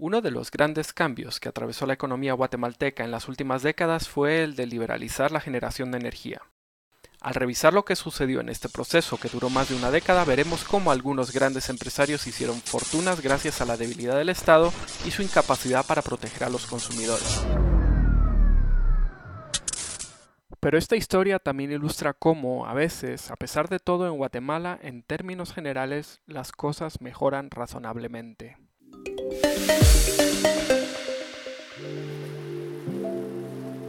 Uno de los grandes cambios que atravesó la economía guatemalteca en las últimas décadas fue el de liberalizar la generación de energía. Al revisar lo que sucedió en este proceso que duró más de una década, veremos cómo algunos grandes empresarios hicieron fortunas gracias a la debilidad del Estado y su incapacidad para proteger a los consumidores. Pero esta historia también ilustra cómo, a veces, a pesar de todo en Guatemala, en términos generales, las cosas mejoran razonablemente.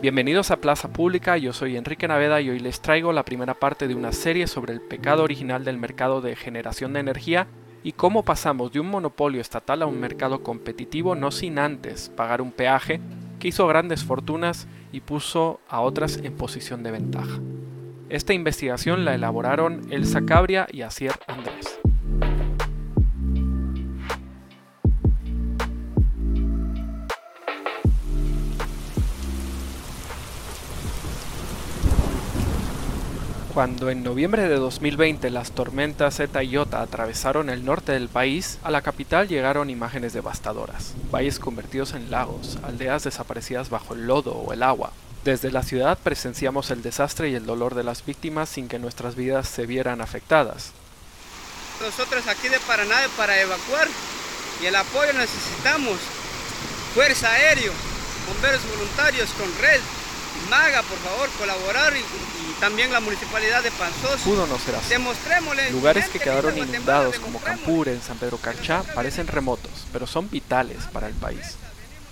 Bienvenidos a Plaza Pública, yo soy Enrique Naveda y hoy les traigo la primera parte de una serie sobre el pecado original del mercado de generación de energía y cómo pasamos de un monopolio estatal a un mercado competitivo no sin antes pagar un peaje que hizo grandes fortunas y puso a otras en posición de ventaja. Esta investigación la elaboraron Elsa Cabria y Asier Andrés. Cuando en noviembre de 2020 las tormentas Zeta y Iota atravesaron el norte del país, a la capital llegaron imágenes devastadoras. Valles convertidos en lagos, aldeas desaparecidas bajo el lodo o el agua. Desde la ciudad presenciamos el desastre y el dolor de las víctimas sin que nuestras vidas se vieran afectadas. Nosotros aquí de Paraná para evacuar y el apoyo necesitamos. Fuerza aéreo, bomberos voluntarios con red, Maga, por favor, colaborar y, también la municipalidad de Panzos. Pudo no ser así. Lugares que quedaron inundados como Campur en San Pedro Carchá parecen remotos, pero son vitales para el país.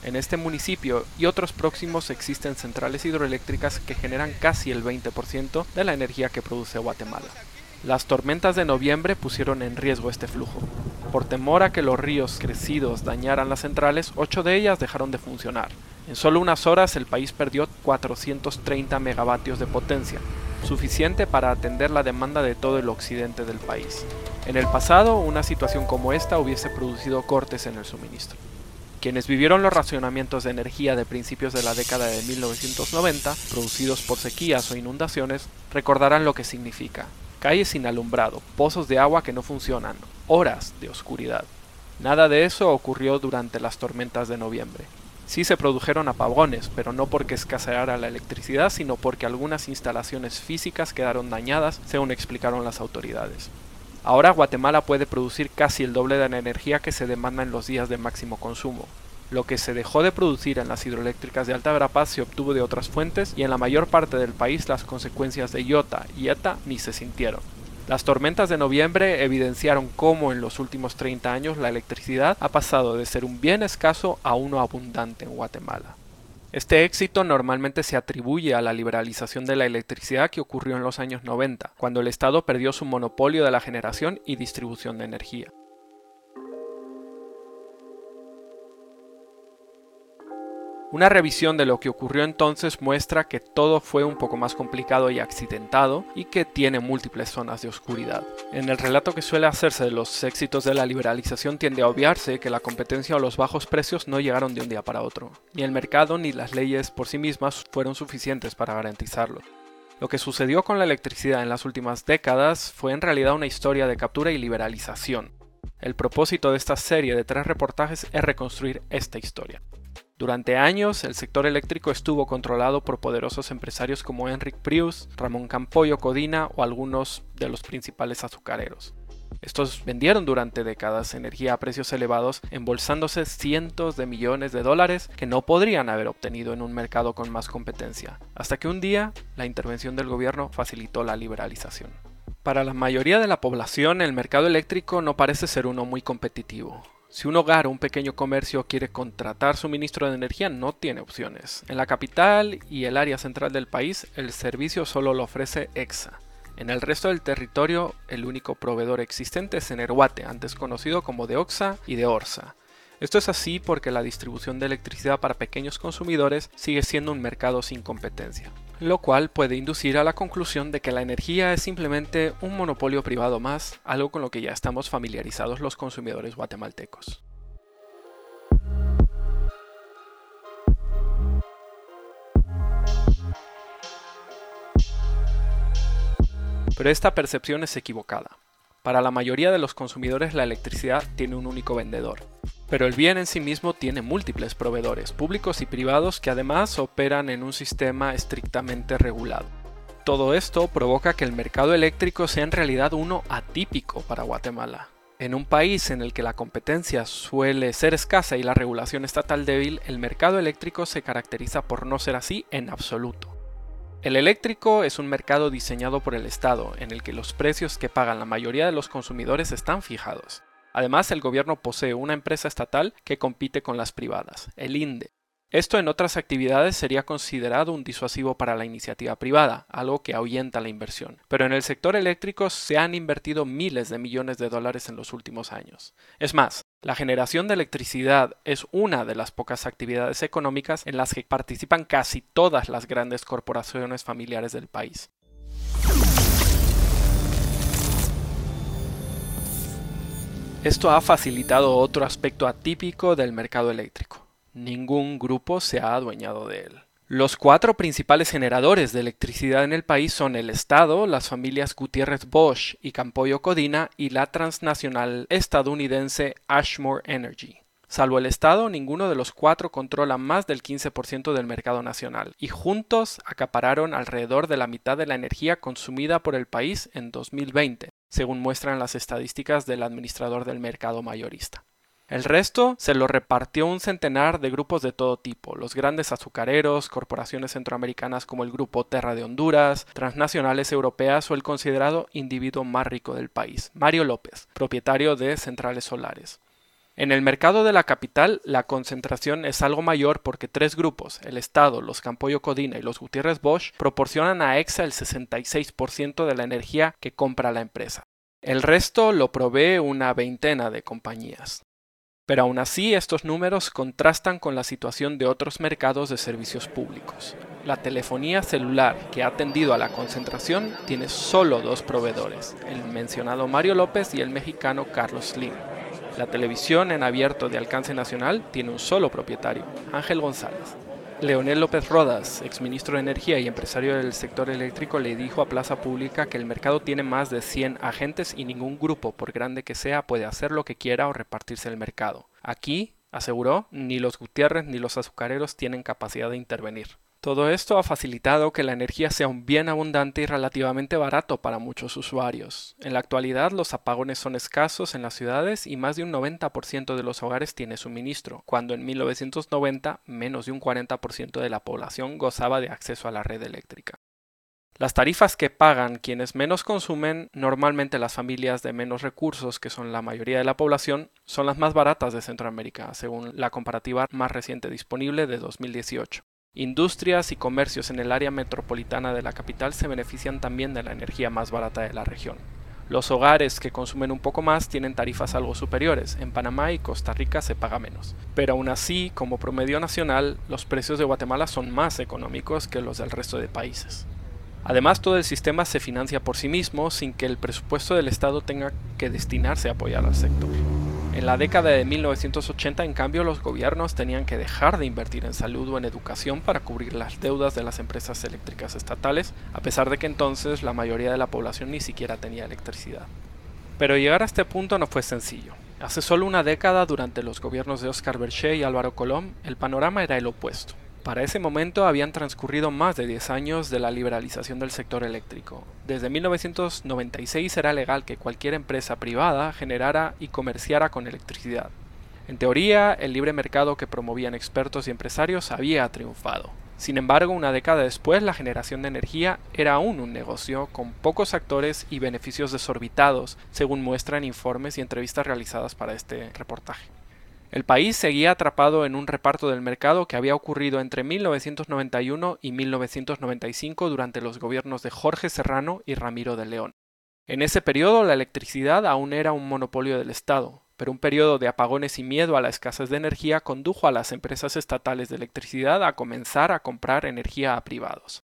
En este municipio y otros próximos existen centrales hidroeléctricas que generan casi el 20% de la energía que produce Guatemala. Las tormentas de noviembre pusieron en riesgo este flujo. Por temor a que los ríos crecidos dañaran las centrales, ocho de ellas dejaron de funcionar. En solo unas horas el país perdió 430 megavatios de potencia, suficiente para atender la demanda de todo el occidente del país. En el pasado, una situación como esta hubiese producido cortes en el suministro. Quienes vivieron los racionamientos de energía de principios de la década de 1990, producidos por sequías o inundaciones, recordarán lo que significa calles sin alumbrado, pozos de agua que no funcionan, horas de oscuridad. Nada de eso ocurrió durante las tormentas de noviembre. Sí se produjeron apagones, pero no porque escaseara la electricidad, sino porque algunas instalaciones físicas quedaron dañadas, según explicaron las autoridades. Ahora Guatemala puede producir casi el doble de la energía que se demanda en los días de máximo consumo. Lo que se dejó de producir en las hidroeléctricas de Alta Verapaz se obtuvo de otras fuentes y en la mayor parte del país las consecuencias de Iota y ETA ni se sintieron. Las tormentas de noviembre evidenciaron cómo en los últimos 30 años la electricidad ha pasado de ser un bien escaso a uno abundante en Guatemala. Este éxito normalmente se atribuye a la liberalización de la electricidad que ocurrió en los años 90, cuando el Estado perdió su monopolio de la generación y distribución de energía. Una revisión de lo que ocurrió entonces muestra que todo fue un poco más complicado y accidentado y que tiene múltiples zonas de oscuridad. En el relato que suele hacerse de los éxitos de la liberalización tiende a obviarse que la competencia o los bajos precios no llegaron de un día para otro. Ni el mercado ni las leyes por sí mismas fueron suficientes para garantizarlo. Lo que sucedió con la electricidad en las últimas décadas fue en realidad una historia de captura y liberalización. El propósito de esta serie de tres reportajes es reconstruir esta historia. Durante años, el sector eléctrico estuvo controlado por poderosos empresarios como Enric Prius, Ramón Campoyo Codina o algunos de los principales azucareros. Estos vendieron durante décadas energía a precios elevados, embolsándose cientos de millones de dólares que no podrían haber obtenido en un mercado con más competencia, hasta que un día la intervención del gobierno facilitó la liberalización. Para la mayoría de la población, el mercado eléctrico no parece ser uno muy competitivo. Si un hogar o un pequeño comercio quiere contratar suministro de energía, no tiene opciones. En la capital y el área central del país, el servicio solo lo ofrece EXA. En el resto del territorio, el único proveedor existente es Energuate, antes conocido como de Oxa y de Orsa. Esto es así porque la distribución de electricidad para pequeños consumidores sigue siendo un mercado sin competencia lo cual puede inducir a la conclusión de que la energía es simplemente un monopolio privado más, algo con lo que ya estamos familiarizados los consumidores guatemaltecos. Pero esta percepción es equivocada. Para la mayoría de los consumidores la electricidad tiene un único vendedor, Pero el bien en sí mismo tiene múltiples proveedores, públicos y privados, que además operan en un sistema estrictamente regulado. Todo esto provoca que el mercado eléctrico sea en realidad uno atípico para Guatemala. En un país en el que la competencia suele ser escasa y la regulación estatal débil, el mercado eléctrico se caracteriza por no ser así en absoluto. El eléctrico es un mercado diseñado por el Estado, en el que los precios que pagan la mayoría de los consumidores están fijados. Además, el gobierno posee una empresa estatal que compite con las privadas, el INDE, esto en otras actividades sería considerado un disuasivo para la iniciativa privada, algo que ahuyenta la inversión. Pero en el sector eléctrico se han invertido miles de millones de dólares en los últimos años. Es más, la generación de electricidad es una de las pocas actividades económicas en las que participan casi todas las grandes corporaciones familiares del país. Esto ha facilitado otro aspecto atípico del mercado eléctrico ningún grupo se ha adueñado de él. Los cuatro principales generadores de electricidad en el país son el Estado, las familias Gutiérrez Bosch y Campoyo Codina y la transnacional estadounidense Ashmore Energy. Salvo el Estado, ninguno de los cuatro controla más del 15% del mercado nacional, y juntos acapararon alrededor de la mitad de la energía consumida por el país en 2020, según muestran las estadísticas del administrador del mercado mayorista. El resto se lo repartió un centenar de grupos de todo tipo, los grandes azucareros, corporaciones centroamericanas como el Grupo Terra de Honduras, transnacionales europeas o el considerado individuo más rico del país, Mario López, propietario de centrales solares. En el mercado de la capital, la concentración es algo mayor porque tres grupos, el Estado, los Campoyo Codina y los Gutiérrez Bosch, proporcionan a EXA el 66% de la energía que compra la empresa. El resto lo provee una veintena de compañías. Pero aún así estos números contrastan con la situación de otros mercados de servicios públicos. La telefonía celular que ha atendido a la concentración tiene solo dos proveedores, el mencionado Mario López y el mexicano Carlos Slim. La televisión en abierto de alcance nacional tiene un solo propietario, Ángel González. Leonel López Rodas, exministro de Energía y empresario del sector eléctrico, le dijo a Plaza Pública que el mercado tiene más de 100 agentes y ningún grupo, por grande que sea, puede hacer lo que quiera o repartirse el mercado. Aquí, aseguró, ni los Gutiérrez ni los azucareros tienen capacidad de intervenir. Todo esto ha facilitado que la energía sea un bien abundante y relativamente barato para muchos usuarios. En la actualidad los apagones son escasos en las ciudades y más de un 90% de los hogares tiene suministro, cuando en 1990 menos de un 40% de la población gozaba de acceso a la red eléctrica. Las tarifas que pagan quienes menos consumen, normalmente las familias de menos recursos, que son la mayoría de la población, son las más baratas de Centroamérica, según la comparativa más reciente disponible de 2018. Industrias y comercios en el área metropolitana de la capital se benefician también de la energía más barata de la región. Los hogares que consumen un poco más tienen tarifas algo superiores. En Panamá y Costa Rica se paga menos. Pero aún así, como promedio nacional, los precios de Guatemala son más económicos que los del resto de países. Además, todo el sistema se financia por sí mismo sin que el presupuesto del Estado tenga que destinarse a apoyar al sector. En la década de 1980, en cambio, los gobiernos tenían que dejar de invertir en salud o en educación para cubrir las deudas de las empresas eléctricas estatales, a pesar de que entonces la mayoría de la población ni siquiera tenía electricidad. Pero llegar a este punto no fue sencillo. Hace solo una década, durante los gobiernos de Oscar Berché y Álvaro Colón, el panorama era el opuesto. Para ese momento habían transcurrido más de 10 años de la liberalización del sector eléctrico. Desde 1996 era legal que cualquier empresa privada generara y comerciara con electricidad. En teoría, el libre mercado que promovían expertos y empresarios había triunfado. Sin embargo, una década después, la generación de energía era aún un negocio con pocos actores y beneficios desorbitados, según muestran informes y entrevistas realizadas para este reportaje. El país seguía atrapado en un reparto del mercado que había ocurrido entre 1991 y 1995 durante los gobiernos de Jorge Serrano y Ramiro de León. En ese periodo la electricidad aún era un monopolio del Estado, pero un periodo de apagones y miedo a la escasez de energía condujo a las empresas estatales de electricidad a comenzar a comprar energía a privados.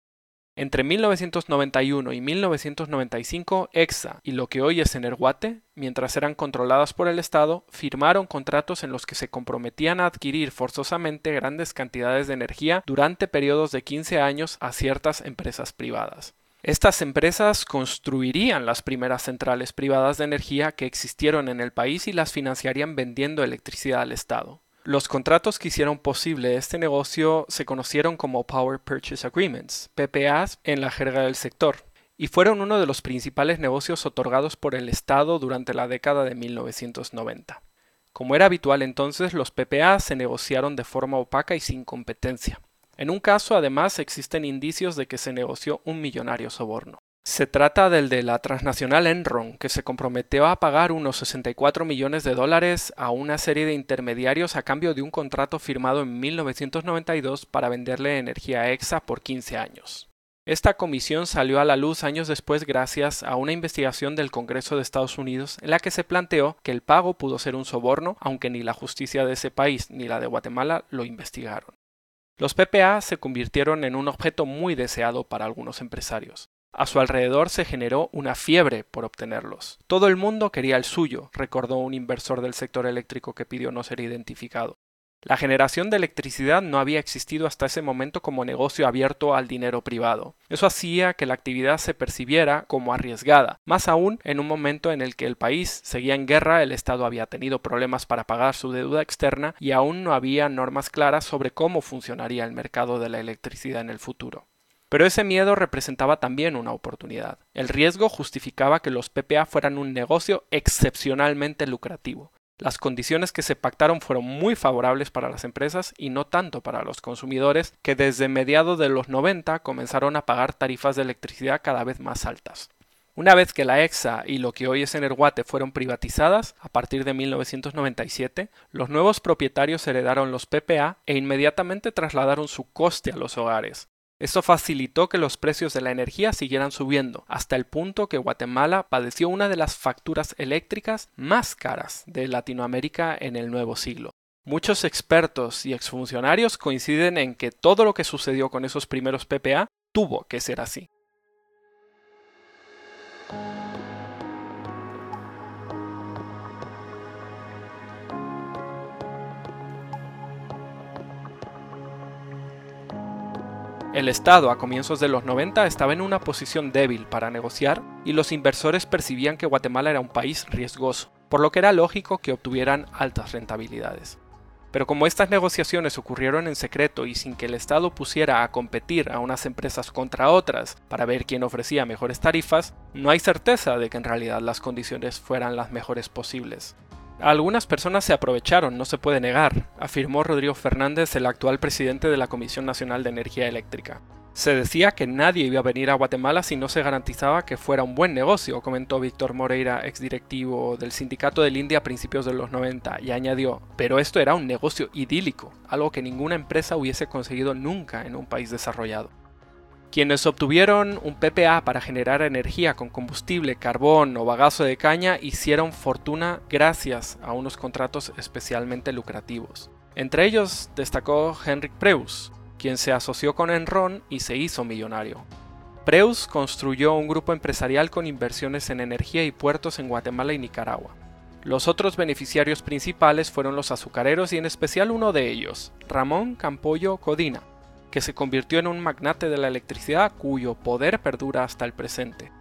Entre 1991 y 1995, EXA y lo que hoy es Energuate, mientras eran controladas por el Estado, firmaron contratos en los que se comprometían a adquirir forzosamente grandes cantidades de energía durante periodos de 15 años a ciertas empresas privadas. Estas empresas construirían las primeras centrales privadas de energía que existieron en el país y las financiarían vendiendo electricidad al Estado. Los contratos que hicieron posible este negocio se conocieron como Power Purchase Agreements, PPAs en la jerga del sector, y fueron uno de los principales negocios otorgados por el Estado durante la década de 1990. Como era habitual entonces, los PPA se negociaron de forma opaca y sin competencia. En un caso, además, existen indicios de que se negoció un millonario soborno. Se trata del de la transnacional Enron, que se comprometió a pagar unos 64 millones de dólares a una serie de intermediarios a cambio de un contrato firmado en 1992 para venderle energía a EXA por 15 años. Esta comisión salió a la luz años después gracias a una investigación del Congreso de Estados Unidos en la que se planteó que el pago pudo ser un soborno, aunque ni la justicia de ese país ni la de Guatemala lo investigaron. Los PPA se convirtieron en un objeto muy deseado para algunos empresarios. A su alrededor se generó una fiebre por obtenerlos. Todo el mundo quería el suyo, recordó un inversor del sector eléctrico que pidió no ser identificado. La generación de electricidad no había existido hasta ese momento como negocio abierto al dinero privado. Eso hacía que la actividad se percibiera como arriesgada, más aún en un momento en el que el país seguía en guerra, el Estado había tenido problemas para pagar su deuda externa y aún no había normas claras sobre cómo funcionaría el mercado de la electricidad en el futuro. Pero ese miedo representaba también una oportunidad. El riesgo justificaba que los PPA fueran un negocio excepcionalmente lucrativo. Las condiciones que se pactaron fueron muy favorables para las empresas y no tanto para los consumidores, que desde mediados de los 90 comenzaron a pagar tarifas de electricidad cada vez más altas. Una vez que la EXA y lo que hoy es Energuate fueron privatizadas, a partir de 1997, los nuevos propietarios heredaron los PPA e inmediatamente trasladaron su coste a los hogares, esto facilitó que los precios de la energía siguieran subiendo, hasta el punto que Guatemala padeció una de las facturas eléctricas más caras de Latinoamérica en el nuevo siglo. Muchos expertos y exfuncionarios coinciden en que todo lo que sucedió con esos primeros PPA tuvo que ser así. El Estado a comienzos de los 90 estaba en una posición débil para negociar y los inversores percibían que Guatemala era un país riesgoso, por lo que era lógico que obtuvieran altas rentabilidades. Pero como estas negociaciones ocurrieron en secreto y sin que el Estado pusiera a competir a unas empresas contra otras para ver quién ofrecía mejores tarifas, no hay certeza de que en realidad las condiciones fueran las mejores posibles. Algunas personas se aprovecharon, no se puede negar, afirmó Rodrigo Fernández, el actual presidente de la Comisión Nacional de Energía Eléctrica. Se decía que nadie iba a venir a Guatemala si no se garantizaba que fuera un buen negocio, comentó Víctor Moreira, exdirectivo del Sindicato del India a principios de los 90, y añadió, pero esto era un negocio idílico, algo que ninguna empresa hubiese conseguido nunca en un país desarrollado. Quienes obtuvieron un PPA para generar energía con combustible, carbón o bagazo de caña hicieron fortuna gracias a unos contratos especialmente lucrativos. Entre ellos destacó Henrik Preus, quien se asoció con Enron y se hizo millonario. Preus construyó un grupo empresarial con inversiones en energía y puertos en Guatemala y Nicaragua. Los otros beneficiarios principales fueron los azucareros y en especial uno de ellos, Ramón Campollo Codina, que se convirtió en un magnate de la electricidad cuyo poder perdura hasta el presente.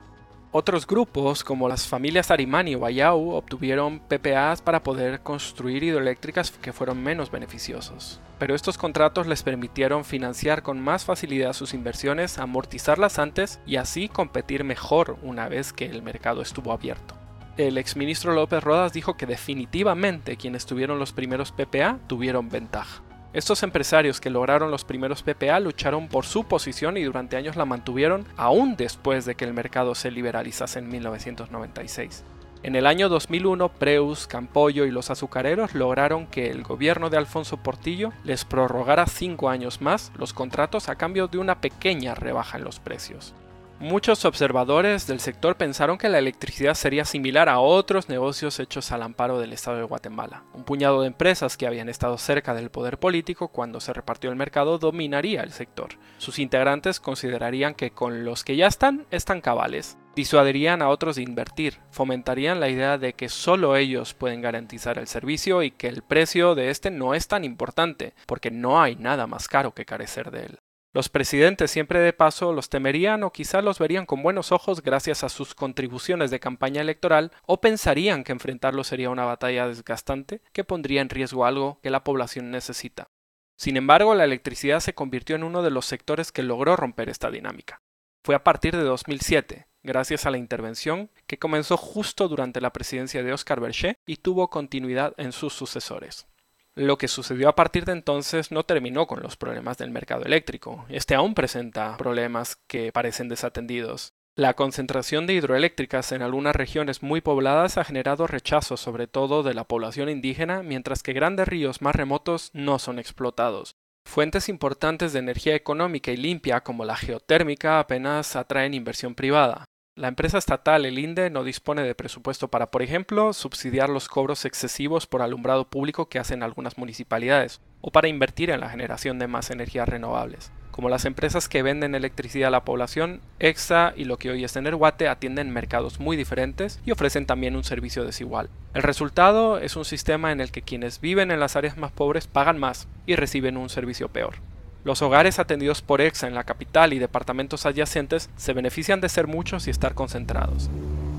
Otros grupos, como las familias Arimani o Ayau, obtuvieron PPAs para poder construir hidroeléctricas que fueron menos beneficiosos. Pero estos contratos les permitieron financiar con más facilidad sus inversiones, amortizarlas antes y así competir mejor una vez que el mercado estuvo abierto. El exministro López Rodas dijo que definitivamente quienes tuvieron los primeros PPA tuvieron ventaja. Estos empresarios que lograron los primeros PPA lucharon por su posición y durante años la mantuvieron aún después de que el mercado se liberalizase en 1996. En el año 2001, Preus, Campollo y los azucareros lograron que el gobierno de Alfonso Portillo les prorrogara cinco años más los contratos a cambio de una pequeña rebaja en los precios. Muchos observadores del sector pensaron que la electricidad sería similar a otros negocios hechos al amparo del Estado de Guatemala. Un puñado de empresas que habían estado cerca del poder político cuando se repartió el mercado dominaría el sector. Sus integrantes considerarían que con los que ya están, están cabales. Disuadirían a otros de invertir, fomentarían la idea de que solo ellos pueden garantizar el servicio y que el precio de este no es tan importante, porque no hay nada más caro que carecer de él. Los presidentes siempre de paso los temerían o quizá los verían con buenos ojos gracias a sus contribuciones de campaña electoral o pensarían que enfrentarlo sería una batalla desgastante que pondría en riesgo algo que la población necesita. Sin embargo, la electricidad se convirtió en uno de los sectores que logró romper esta dinámica. Fue a partir de 2007, gracias a la intervención que comenzó justo durante la presidencia de Oscar Berger y tuvo continuidad en sus sucesores. Lo que sucedió a partir de entonces no terminó con los problemas del mercado eléctrico. Este aún presenta problemas que parecen desatendidos. La concentración de hidroeléctricas en algunas regiones muy pobladas ha generado rechazo sobre todo de la población indígena, mientras que grandes ríos más remotos no son explotados. Fuentes importantes de energía económica y limpia como la geotérmica apenas atraen inversión privada. La empresa estatal, el INDE, no dispone de presupuesto para, por ejemplo, subsidiar los cobros excesivos por alumbrado público que hacen algunas municipalidades, o para invertir en la generación de más energías renovables. Como las empresas que venden electricidad a la población, EXA y lo que hoy es Energuate atienden mercados muy diferentes y ofrecen también un servicio desigual. El resultado es un sistema en el que quienes viven en las áreas más pobres pagan más y reciben un servicio peor. Los hogares atendidos por EXA en la capital y departamentos adyacentes se benefician de ser muchos y estar concentrados.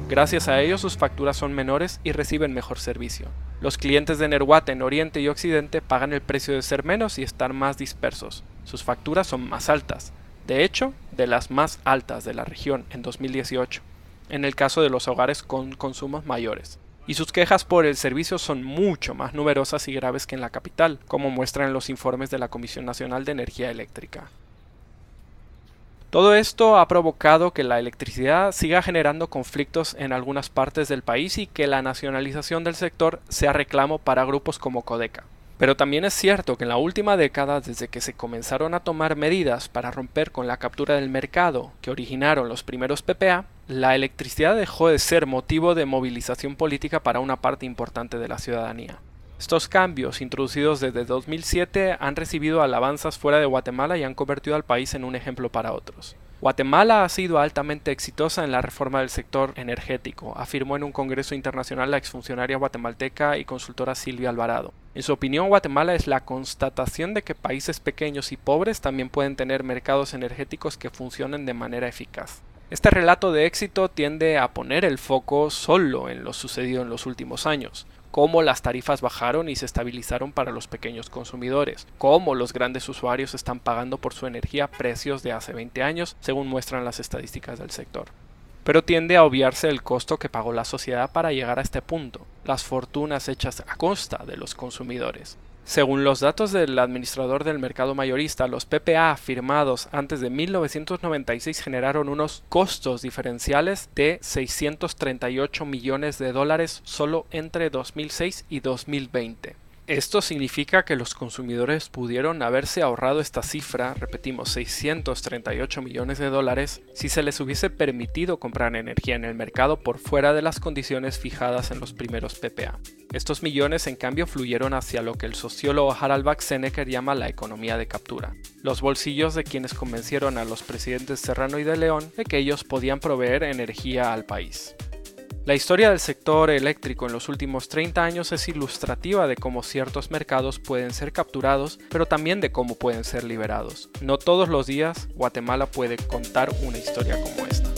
Gracias a ellos sus facturas son menores y reciben mejor servicio. Los clientes de Nerwate en Oriente y Occidente pagan el precio de ser menos y estar más dispersos. Sus facturas son más altas, de hecho, de las más altas de la región en 2018, en el caso de los hogares con consumos mayores y sus quejas por el servicio son mucho más numerosas y graves que en la capital, como muestran los informes de la Comisión Nacional de Energía Eléctrica. Todo esto ha provocado que la electricidad siga generando conflictos en algunas partes del país y que la nacionalización del sector sea reclamo para grupos como Codeca. Pero también es cierto que en la última década, desde que se comenzaron a tomar medidas para romper con la captura del mercado que originaron los primeros PPA, la electricidad dejó de ser motivo de movilización política para una parte importante de la ciudadanía. Estos cambios, introducidos desde 2007, han recibido alabanzas fuera de Guatemala y han convertido al país en un ejemplo para otros. Guatemala ha sido altamente exitosa en la reforma del sector energético, afirmó en un congreso internacional la exfuncionaria guatemalteca y consultora Silvia Alvarado. En su opinión, Guatemala es la constatación de que países pequeños y pobres también pueden tener mercados energéticos que funcionen de manera eficaz. Este relato de éxito tiende a poner el foco solo en lo sucedido en los últimos años, cómo las tarifas bajaron y se estabilizaron para los pequeños consumidores, cómo los grandes usuarios están pagando por su energía precios de hace 20 años, según muestran las estadísticas del sector. Pero tiende a obviarse el costo que pagó la sociedad para llegar a este punto, las fortunas hechas a costa de los consumidores. Según los datos del administrador del mercado mayorista, los PPA firmados antes de 1996 generaron unos costos diferenciales de 638 millones de dólares solo entre 2006 y 2020. Esto significa que los consumidores pudieron haberse ahorrado esta cifra, repetimos, 638 millones de dólares, si se les hubiese permitido comprar energía en el mercado por fuera de las condiciones fijadas en los primeros PPA. Estos millones en cambio fluyeron hacia lo que el sociólogo Harald Seneca llama la economía de captura, los bolsillos de quienes convencieron a los presidentes Serrano y de León de que ellos podían proveer energía al país. La historia del sector eléctrico en los últimos 30 años es ilustrativa de cómo ciertos mercados pueden ser capturados, pero también de cómo pueden ser liberados. No todos los días Guatemala puede contar una historia como esta.